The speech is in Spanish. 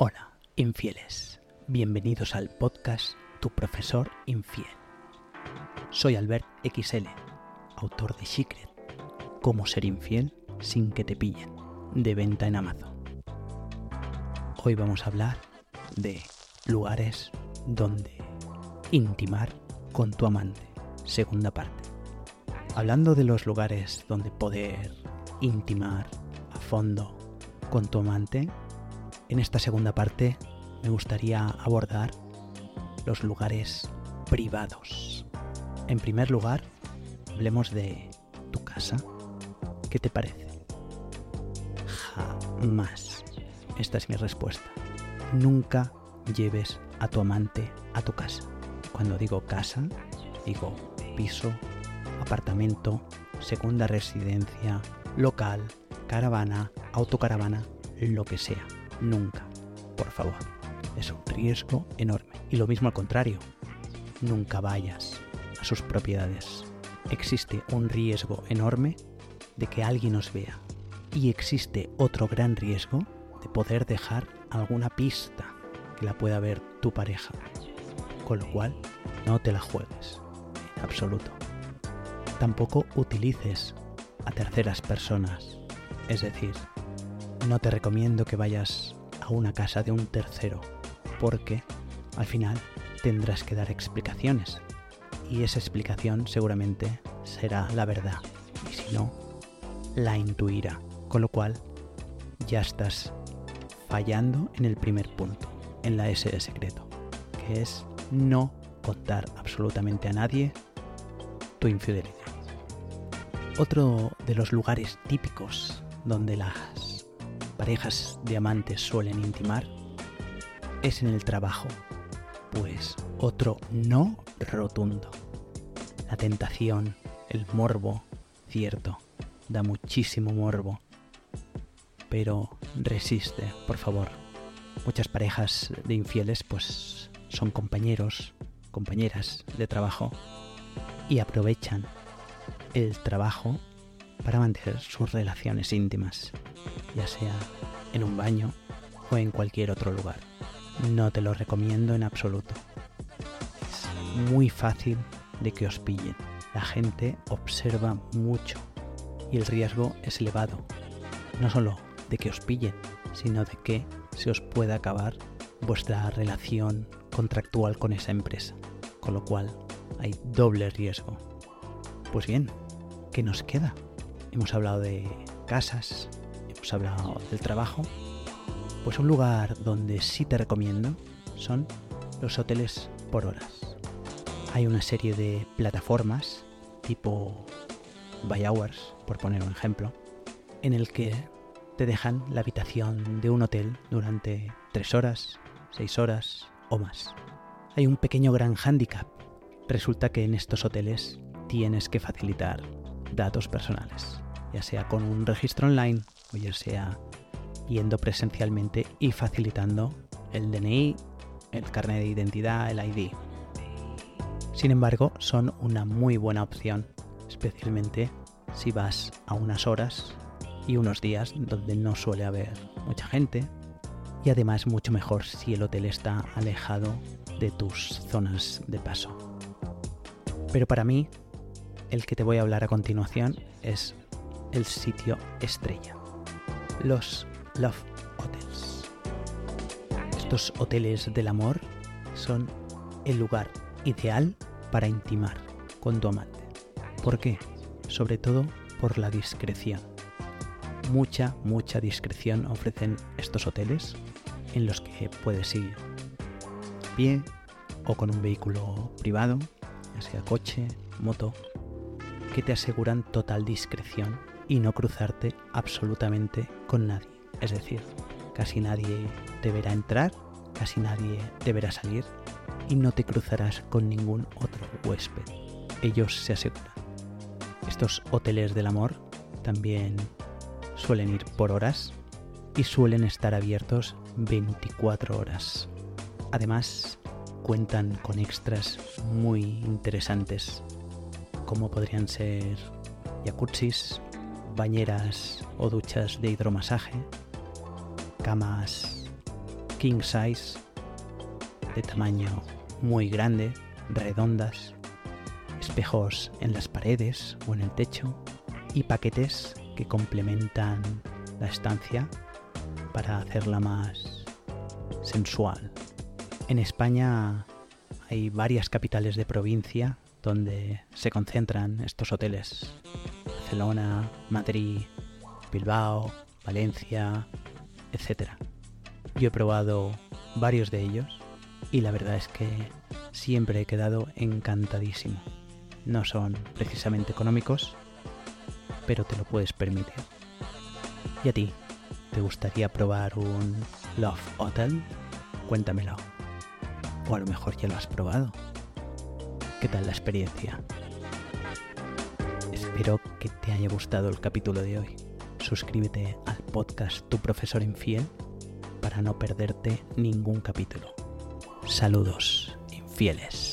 Hola, infieles. Bienvenidos al podcast Tu profesor infiel. Soy Albert XL, autor de Secret, Cómo ser infiel sin que te pillen, de venta en Amazon. Hoy vamos a hablar de lugares donde intimar con tu amante, segunda parte. Hablando de los lugares donde poder intimar a fondo con tu amante, en esta segunda parte me gustaría abordar los lugares privados. En primer lugar, hablemos de tu casa. ¿Qué te parece? Jamás. Esta es mi respuesta. Nunca lleves a tu amante a tu casa. Cuando digo casa, digo piso, apartamento, segunda residencia, local, caravana, autocaravana, lo que sea. Nunca. Por favor. Es un riesgo enorme. Y lo mismo al contrario. Nunca vayas a sus propiedades. Existe un riesgo enorme de que alguien os vea. Y existe otro gran riesgo de poder dejar alguna pista que la pueda ver tu pareja. Con lo cual, no te la juegues. En absoluto. Tampoco utilices a terceras personas. Es decir, no te recomiendo que vayas a una casa de un tercero, porque al final tendrás que dar explicaciones. Y esa explicación seguramente será la verdad. Y si no, la intuirá. Con lo cual, ya estás fallando en el primer punto, en la S de secreto, que es no contar absolutamente a nadie tu infidelidad. Otro de los lugares típicos donde las parejas de amantes suelen intimar es en el trabajo, pues otro no rotundo. La tentación, el morbo, cierto, da muchísimo morbo, pero resiste, por favor. Muchas parejas de infieles pues son compañeros, compañeras de trabajo y aprovechan el trabajo para mantener sus relaciones íntimas, ya sea en un baño o en cualquier otro lugar. No te lo recomiendo en absoluto. Es muy fácil de que os pillen. La gente observa mucho y el riesgo es elevado. No solo de que os pillen, sino de que se os pueda acabar vuestra relación contractual con esa empresa. Con lo cual hay doble riesgo. Pues bien, ¿qué nos queda? Hemos hablado de casas, hemos hablado del trabajo. Pues un lugar donde sí te recomiendo son los hoteles por horas. Hay una serie de plataformas tipo Buy Hours, por poner un ejemplo, en el que te dejan la habitación de un hotel durante 3 horas, 6 horas o más. Hay un pequeño gran hándicap. Resulta que en estos hoteles tienes que facilitar datos personales, ya sea con un registro online o ya sea yendo presencialmente y facilitando el DNI, el carnet de identidad, el ID. Sin embargo, son una muy buena opción, especialmente si vas a unas horas y unos días donde no suele haber mucha gente y además mucho mejor si el hotel está alejado de tus zonas de paso. Pero para mí el que te voy a hablar a continuación es el sitio estrella, los Love Hotels. Estos hoteles del amor son el lugar ideal para intimar con tu amante. ¿Por qué? Sobre todo por la discreción. Mucha, mucha discreción ofrecen estos hoteles en los que puedes ir a pie o con un vehículo privado, ya sea coche, moto, que te aseguran total discreción y no cruzarte absolutamente con nadie. Es decir, casi nadie te verá entrar, casi nadie te verá salir y no te cruzarás con ningún otro huésped. Ellos se aseguran. Estos hoteles del amor también suelen ir por horas y suelen estar abiertos 24 horas. Además, cuentan con extras muy interesantes como podrían ser jacuzzis, bañeras o duchas de hidromasaje, camas king size, de tamaño muy grande, redondas, espejos en las paredes o en el techo y paquetes que complementan la estancia para hacerla más sensual. En España hay varias capitales de provincia donde se concentran estos hoteles. Barcelona, Madrid, Bilbao, Valencia, etc. Yo he probado varios de ellos y la verdad es que siempre he quedado encantadísimo. No son precisamente económicos, pero te lo puedes permitir. ¿Y a ti? ¿Te gustaría probar un Love Hotel? Cuéntamelo. O a lo mejor ya lo has probado. ¿Qué tal la experiencia? Espero que te haya gustado el capítulo de hoy. Suscríbete al podcast Tu Profesor Infiel para no perderte ningún capítulo. Saludos, infieles.